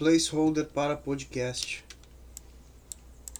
placeholder para podcast.